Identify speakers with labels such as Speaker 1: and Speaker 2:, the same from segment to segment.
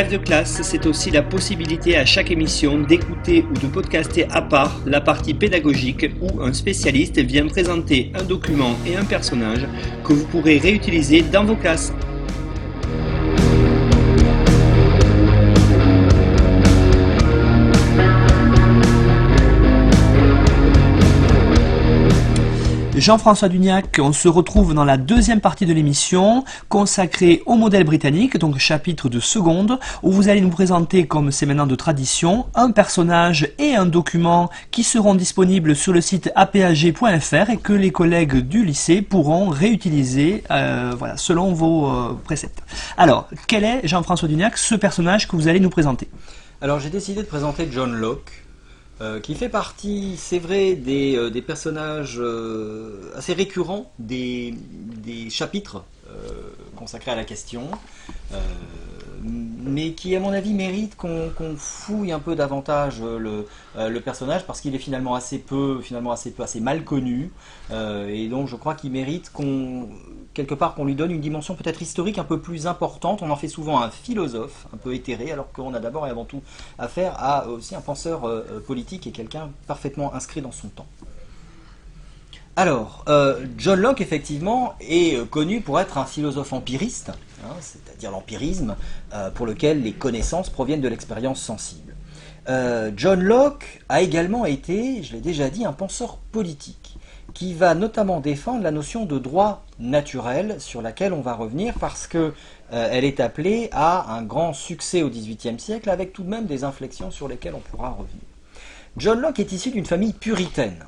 Speaker 1: Bref de classe, c'est aussi la possibilité à chaque émission d'écouter ou de podcaster à part la partie pédagogique où un spécialiste vient présenter un document et un personnage que vous pourrez réutiliser dans vos classes. Jean-François Duniac, on se retrouve dans la deuxième partie de l'émission consacrée au modèle britannique, donc chapitre de seconde, où vous allez nous présenter, comme c'est maintenant de tradition, un personnage et un document qui seront disponibles sur le site apag.fr et que les collègues du lycée pourront réutiliser euh, selon vos euh, préceptes. Alors, quel est, Jean-François Duniac, ce personnage que vous allez nous présenter?
Speaker 2: Alors j'ai décidé de présenter John Locke, euh, qui fait partie, c'est vrai, des, euh, personnages euh, assez récurrents des, chapitres consacrés à la question, mais qui, à mon avis, mérite qu'on fouille un peu davantage le, personnage parce qu'il est finalement assez peu, finalement assez peu, assez mal connu, et donc je crois qu'il mérite qu'on quelque part qu'on lui donne une dimension peut-être historique un peu plus importante. On en fait souvent un philosophe, un peu éthéré, alors qu'on a d'abord et avant tout affaire à aussi un penseur euh, euh, politique et quelqu'un parfaitement inscrit dans son temps. Alors, euh, John Locke, effectivement, est connu pour être un philosophe empiriste, hein, c'est-à-dire l'empirisme, pour lequel les connaissances proviennent de l'expérience sensible. John Locke a également été, je l'ai déjà dit, un penseur politique qui va notamment défendre la notion de droit naturel sur laquelle on va revenir parce que euh, est appelée à un grand succès au XVIIIe siècle avec tout de même des inflexions sur lesquelles on pourra revenir. John Locke est issu d'une famille puritaine.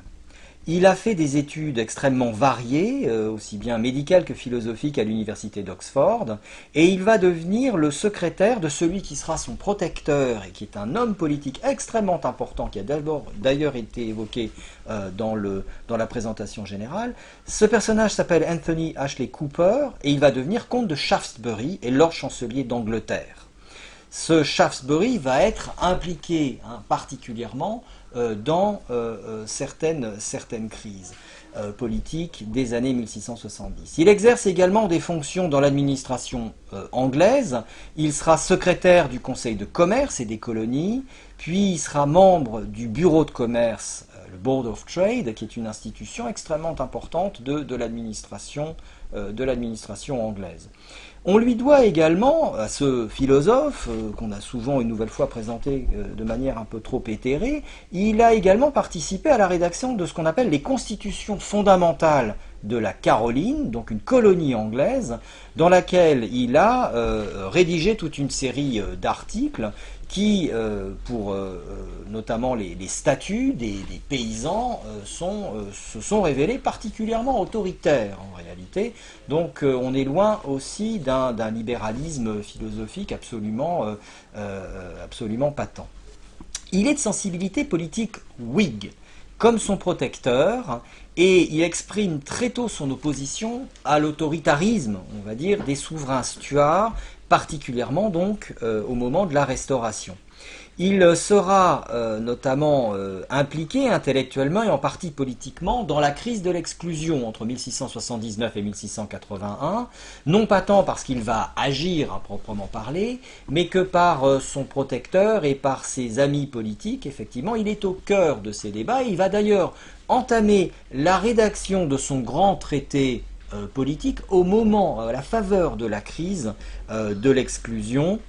Speaker 2: Il a fait des études extrêmement variées, euh, aussi bien médicales que philosophiques à l'université d'Oxford, et il va devenir le secrétaire de celui qui sera son protecteur et qui est un homme politique extrêmement important, qui a d'ailleurs été évoqué euh, dans, la présentation générale. Ce personnage s'appelle Anthony Ashley Cooper et il va devenir comte de Shaftesbury et lord chancelier d'Angleterre. Ce Shaftesbury va être impliqué hein, particulièrement dans euh, euh, certaines, certaines crises politiques des années 1670. Il exerce également des fonctions dans l'administration anglaise. Il sera secrétaire du Conseil de commerce et des colonies, puis il sera membre du bureau de commerce, le Board of Trade, qui est une institution extrêmement importante de, de l'administration anglaise. On lui doit également, à ce philosophe, euh, qu'on a souvent une nouvelle fois présenté euh, de manière un peu trop éthérée, il a également participé à la rédaction de ce qu'on appelle les constitutions fondamentales de la Caroline, donc une colonie anglaise, dans laquelle il a euh, rédigé toute une série d'articles qui, euh, pour euh, notamment les, statuts des, paysans, euh, se sont révélés particulièrement autoritaires en réalité. Donc on est loin aussi d'un libéralisme philosophique absolument, absolument patent. Il est de sensibilité politique Whig, comme son protecteur, et il exprime très tôt son opposition à l'autoritarisme, on va dire, des souverains stuarts particulièrement donc euh, au moment de la Restauration. Il sera euh, notamment euh, impliqué intellectuellement et en partie politiquement dans la crise de l'exclusion entre 1679 et 1681, non pas tant parce qu'il va agir à proprement parler, mais que par son protecteur et par ses amis politiques, effectivement, il est au cœur de ces débats. il va d'ailleurs entamer la rédaction de son grand traité euh, politique au moment, à la faveur de la crise euh, de l'exclusion.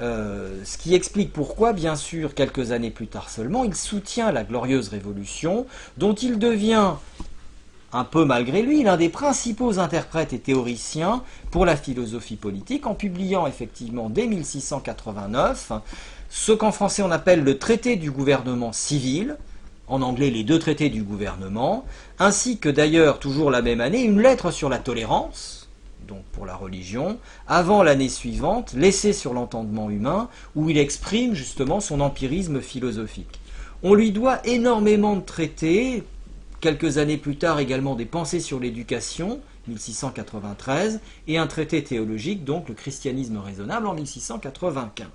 Speaker 2: Euh, ce qui explique pourquoi, bien sûr, quelques années plus tard seulement, il soutient la glorieuse révolution, dont il devient, un peu malgré lui, l'un des principaux interprètes et théoriciens pour la philosophie politique, en publiant effectivement dès 1689 ce qu'en français on appelle le traité du gouvernement civil, en anglais les deux traités du gouvernement, ainsi que d'ailleurs toujours la même année une lettre sur la tolérance, donc pour la religion, avant l'année suivante, laissée sur l'entendement humain, où il exprime justement son empirisme philosophique. On lui doit énormément de traités, quelques années plus tard également des pensées sur l'éducation, 1693, et un traité théologique, donc le christianisme raisonnable, en 1695.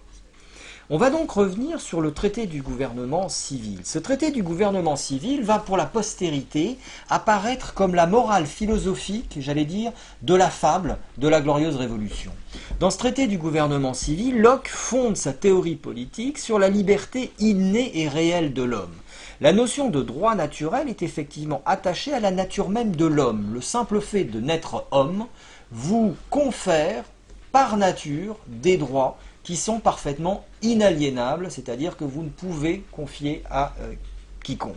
Speaker 2: On va donc revenir sur le traité du gouvernement civil. Ce traité du gouvernement civil va pour la postérité apparaître comme la morale philosophique, j'allais dire, de la fable de la glorieuse révolution. Dans ce traité du gouvernement civil, Locke fonde sa théorie politique sur la liberté innée et réelle de l'homme. La notion de droit naturel est effectivement attachée à la nature même de l'homme. Le simple fait de naître homme vous confère par nature des droits qui sont parfaitement inaliénables, c'est-à-dire que vous ne pouvez confier à euh, quiconque.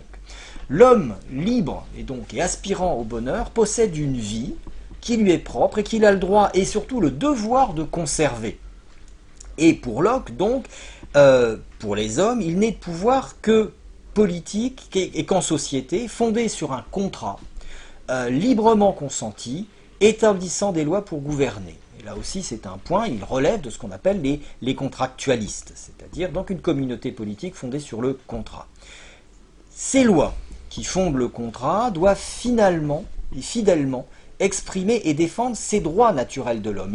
Speaker 2: L'homme libre et donc aspirant au bonheur possède une vie qui lui est propre et qu'il a le droit et surtout le devoir de conserver. Et pour Locke, donc, euh, pour les hommes, il n'est de pouvoir que politique et qu'en société, fondé sur un contrat euh, librement consenti, établissant des lois pour gouverner là aussi c'est un point, il relève de ce qu'on appelle les, contractualistes, c'est-à-dire donc une communauté politique fondée sur le contrat. Ces lois qui fondent le contrat doivent finalement et fidèlement exprimer et défendre ces droits naturels de l'homme.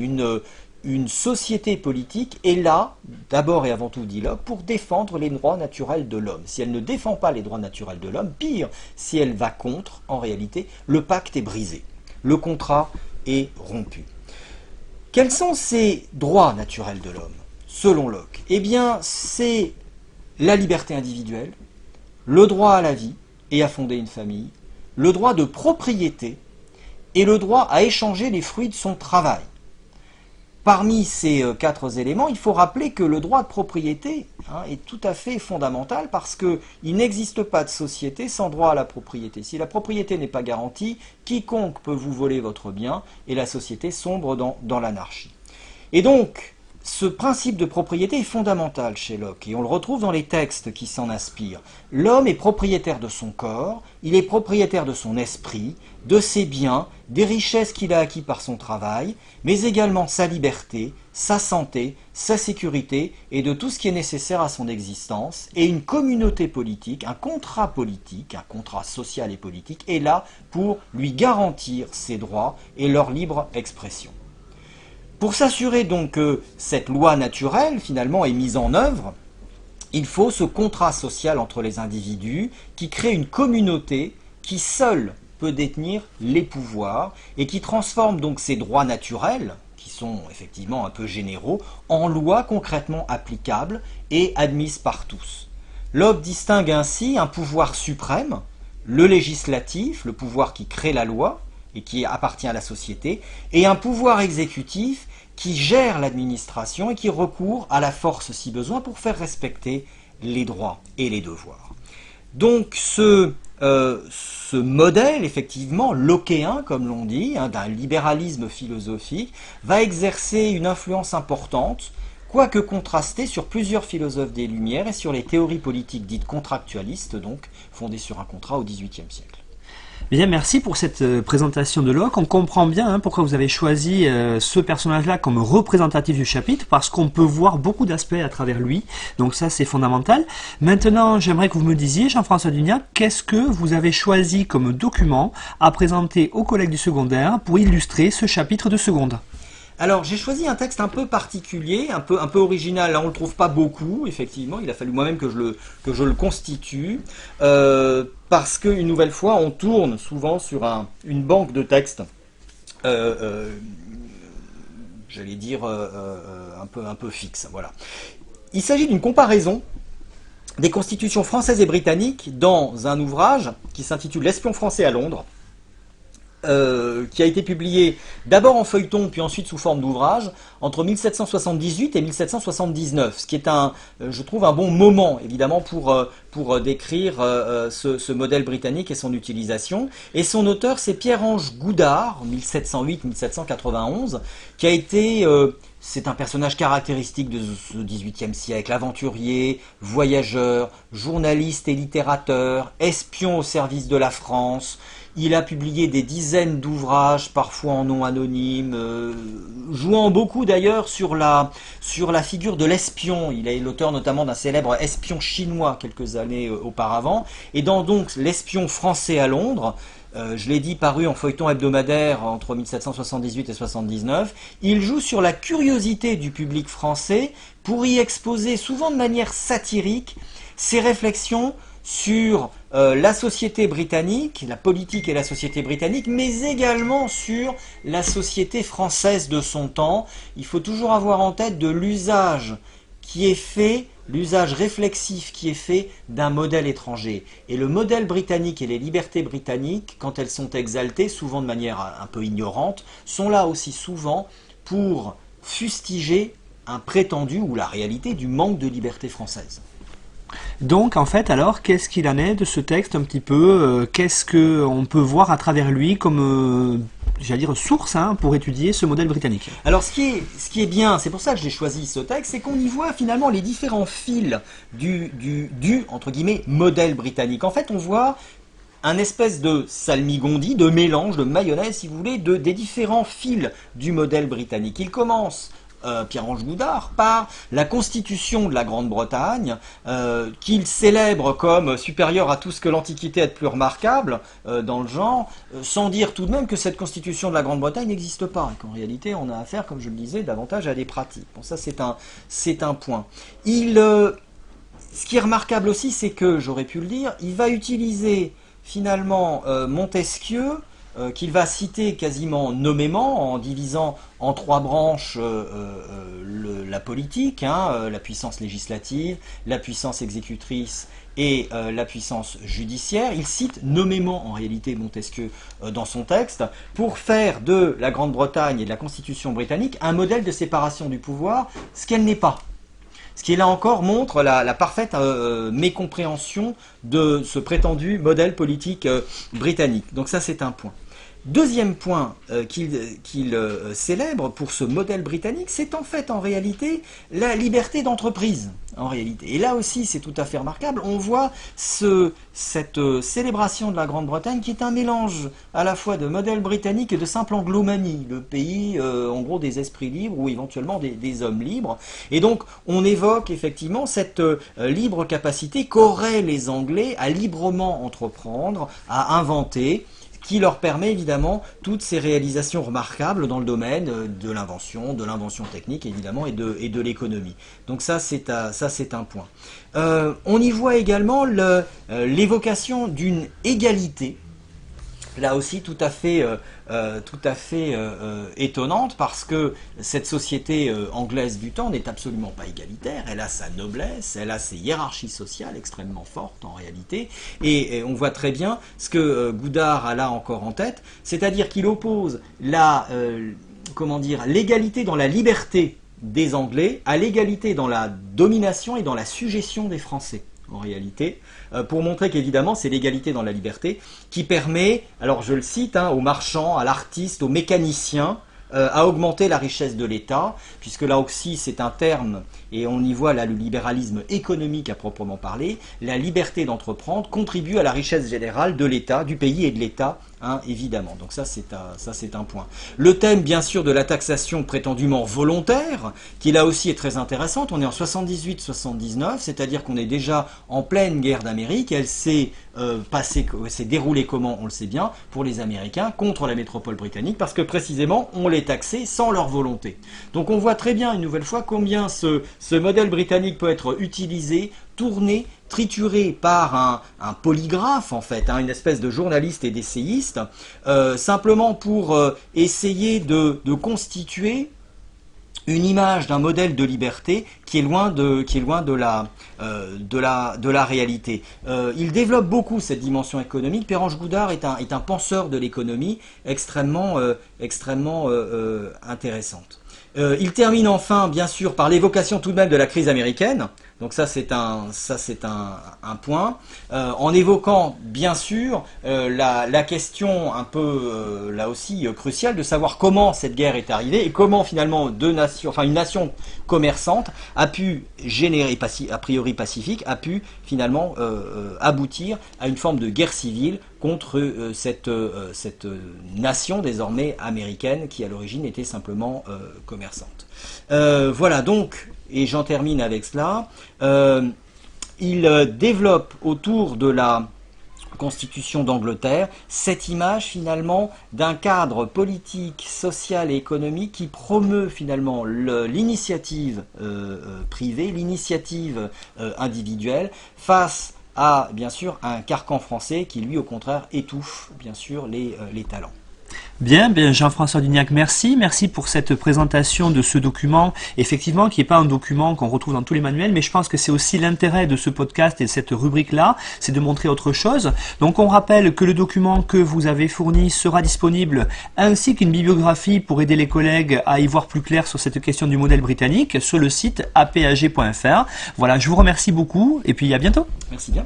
Speaker 2: Une, société politique est là, d'abord et avant tout, dit Locke, pour défendre les droits naturels de l'homme. Si elle ne défend pas les droits naturels de l'homme, pire, si elle va contre, en réalité, le pacte est brisé. Le contrat est rompu. Quels sont ces droits naturels de l'homme, selon Locke? Eh bien, c'est la liberté individuelle, le droit à la vie et à fonder une famille, le droit de propriété et le droit à échanger les fruits de son travail. Parmi ces euh, quatre éléments, il faut rappeler que le droit de propriété hein, est tout à fait fondamental parce qu'il n'existe pas de société sans droit à la propriété. Si la propriété n'est pas garantie, quiconque peut vous voler votre bien et la société sombre dans, dans l'anarchie. Et donc, ce principe de propriété est fondamental chez Locke et on le retrouve dans les textes qui s'en inspirent. L'homme est propriétaire de son corps, il est propriétaire de son esprit, de ses biens, des richesses qu'il a acquis par son travail, mais également sa liberté, sa santé, sa sécurité et de tout ce qui est nécessaire à son existence. Et une communauté politique, un contrat politique, un contrat social et politique est là pour lui garantir ses droits et leur libre expression. Pour s'assurer donc que cette loi naturelle finalement est mise en œuvre, il faut ce contrat social entre les individus qui crée une communauté qui seule peut détenir les pouvoirs et qui transforme donc ces droits naturels, qui sont effectivement un peu généraux, en lois concrètement applicables et admises par tous. Locke distingue ainsi un pouvoir suprême, le législatif, le pouvoir qui crée la loi et qui appartient à la société, et un pouvoir exécutif qui gère l'administration et qui recourt à la force si besoin pour faire respecter les droits et les devoirs. Donc ce, euh, modèle, effectivement, lockéen, comme l'on dit, hein, d'un libéralisme philosophique, va exercer une influence importante, quoique contrastée, sur plusieurs philosophes des Lumières et sur les théories politiques dites contractualistes, donc fondées sur un contrat au XVIIIe siècle.
Speaker 1: Bien, merci pour cette euh, présentation de Locke. On comprend bien hein, pourquoi vous avez choisi euh, ce personnage-là comme représentatif du chapitre, parce qu'on peut voir beaucoup d'aspects à travers lui. Donc ça, c'est fondamental. Maintenant, j'aimerais que vous me disiez, Jean-François Duniac, qu'est-ce que vous avez choisi comme document à présenter aux collègues du secondaire pour illustrer ce chapitre de seconde?
Speaker 2: Alors j'ai choisi un texte un peu particulier, un peu, original. Là on le trouve pas beaucoup, effectivement. Il a fallu moi-même que je le, que je le constitue. Euh, parce qu'une nouvelle fois, on tourne souvent sur un, une banque de textes. Euh, euh, j'allais dire un, peu, un peu fixe. Voilà. Il s'agit d'une comparaison des constitutions françaises et britanniques dans un ouvrage qui s'intitule L'espion français à Londres, euh, qui a été publié d'abord en feuilleton puis ensuite sous forme d'ouvrage entre 1778 et 1779, ce qui est un, euh, je trouve, un bon moment évidemment pour, euh, pour décrire ce, ce, modèle britannique et son utilisation. Et son auteur c'est Pierre-Ange Goudard, 1708-1791, qui a été c'est un personnage caractéristique de ce XVIIIe siècle, aventurier, voyageur, journaliste et littérateur, espion au service de la France, il a publié des dizaines d'ouvrages, parfois en nom anonyme, euh, jouant beaucoup d'ailleurs sur la, sur la figure de l'espion. Il est l'auteur notamment d'un célèbre espion chinois quelques années euh, auparavant. Et dans donc L'espion français à Londres, je l'ai dit, paru en feuilleton hebdomadaire entre 1778 et 79. Il joue sur la curiosité du public français pour y exposer, souvent de manière satirique, ses réflexions sur euh, la société britannique, la politique et la société britannique, mais également sur la société française de son temps. Il faut toujours avoir en tête de l'usage qui est fait, l'usage réflexif qui est fait d'un modèle étranger. Et le modèle britannique et les libertés britanniques, quand elles sont exaltées, souvent de manière un peu ignorante, sont là aussi souvent pour fustiger un prétendu ou la réalité du manque de liberté française.
Speaker 1: Donc en fait alors qu'est-ce qu'il en est de ce texte un petit peu euh, Qu'est-ce qu'on peut voir à travers lui comme euh, j'allais dire source hein, pour étudier ce modèle britannique?
Speaker 2: Alors ce qui est, ce qui est bien, c'est pour ça que j'ai choisi ce texte, c'est qu'on y voit finalement les différents fils du, du, du entre guillemets modèle britannique. En fait on voit un espèce de salmigondi, de mélange, de mayonnaise si vous voulez, de, des différents fils du modèle britannique. Il commence euh, Pierre-Ange Goudard par la constitution de la Grande-Bretagne, euh, qu'il célèbre comme supérieure à tout ce que l'Antiquité a de plus remarquable euh, dans le genre, sans dire tout de même que cette constitution de la Grande-Bretagne n'existe pas, et qu'en réalité on a affaire, comme je le disais, davantage à des pratiques. Bon, ça c'est un, c'est un point. Il, ce qui est remarquable aussi, c'est que, j'aurais pu le dire, il va utiliser finalement Montesquieu euh, qu'il va citer quasiment nommément en divisant en trois branches euh, euh, la politique, hein, la puissance législative, la puissance exécutrice et la puissance judiciaire. Il cite nommément en réalité Montesquieu dans son texte pour faire de la Grande-Bretagne et de la Constitution britannique un modèle de séparation du pouvoir, ce qu'elle n'est pas. Ce qui là encore montre la, parfaite euh, mécompréhension de ce prétendu modèle politique euh, britannique. Donc ça c'est un point. Deuxième point euh, qu'il euh, célèbre pour ce modèle britannique, c'est en fait en réalité la liberté d'entreprise. En réalité. Et là aussi, c'est tout à fait remarquable. On voit cette euh, célébration de la Grande-Bretagne qui est un mélange à la fois de modèle britannique et de simple anglomanie, le pays en gros des esprits libres ou éventuellement des, des, hommes libres. Et donc, on évoque effectivement cette libre capacité qu'auraient les Anglais à librement entreprendre, à inventer qui leur permet évidemment toutes ces réalisations remarquables dans le domaine euh, de l'invention, de l'invention technique évidemment et de, l'économie. Donc ça c'est un point. Euh, on y voit également euh, l'évocation d'une égalité là aussi tout à fait, euh, euh, euh, étonnante parce que cette société anglaise du temps n'est absolument pas égalitaire, elle a sa noblesse, elle a ses hiérarchies sociales extrêmement fortes en réalité, et, on voit très bien ce que Goudard a là encore en tête, c'est-à-dire qu'il oppose comment dire, l'égalité dans la liberté des Anglais à l'égalité dans la domination et dans la suggestion des Français en réalité, euh, pour montrer qu'évidemment c'est l'égalité dans la liberté qui permet, alors je le cite, hein, aux marchands, à l'artiste, aux mécaniciens, euh, à augmenter la richesse de l'État, puisque là aussi c'est un terme, et on y voit là le libéralisme économique à proprement parler, la liberté d'entreprendre contribue à la richesse générale de l'État, du pays et de l'État Hein, évidemment. Donc ça c'est un, point. Le thème bien sûr de la taxation prétendument volontaire, qui là aussi est très intéressante. On est en 78-79, c'est-à-dire qu'on est déjà en pleine guerre d'Amérique. Elle s'est euh, s'est déroulée comment On le sait bien pour les Américains contre la métropole britannique, parce que précisément on les taxait sans leur volonté. Donc on voit très bien une nouvelle fois combien ce, ce modèle britannique peut être utilisé tourné, trituré par un, polygraphe en fait, hein, une espèce de journaliste et d'essayiste, euh, simplement pour euh, essayer de, constituer une image d'un modèle de liberté qui est loin de, qui est loin de, la, euh, de, la, de la réalité. il développe beaucoup cette dimension économique. Pérange Goudard est un, est un penseur de l'économie extrêmement, extrêmement intéressante. il termine enfin, bien sûr, par l'évocation tout de même de la crise américaine, donc ça c'est un, ça c'est un, point. Euh, en évoquant bien sûr euh, la, question un peu euh, là aussi cruciale de savoir comment cette guerre est arrivée et comment finalement deux nations, enfin une nation commerçante a pu générer a priori pacifique, a pu finalement aboutir à une forme de guerre civile contre cette, cette nation désormais américaine qui à l'origine était simplement commerçante. voilà donc et j'en termine avec cela, euh, il euh, développe autour de la Constitution d'Angleterre, cette image finalement d'un cadre politique, social et économique qui promeut finalement l'initiative euh, privée, l'initiative individuelle face à bien sûr un carcan français qui lui au contraire étouffe bien sûr les talents.
Speaker 1: Bien, bien Jean-François Dugnac, merci. Merci pour cette présentation de ce document, effectivement, qui n'est pas un document qu'on retrouve dans tous les manuels, mais je pense que c'est aussi l'intérêt de ce podcast et de cette rubrique-là, c'est de montrer autre chose. Donc on rappelle que le document que vous avez fourni sera disponible, ainsi qu'une bibliographie pour aider les collègues à y voir plus clair sur cette question du modèle britannique, sur le site apag.fr. Voilà, je vous remercie beaucoup, et puis à bientôt.
Speaker 2: Merci bien.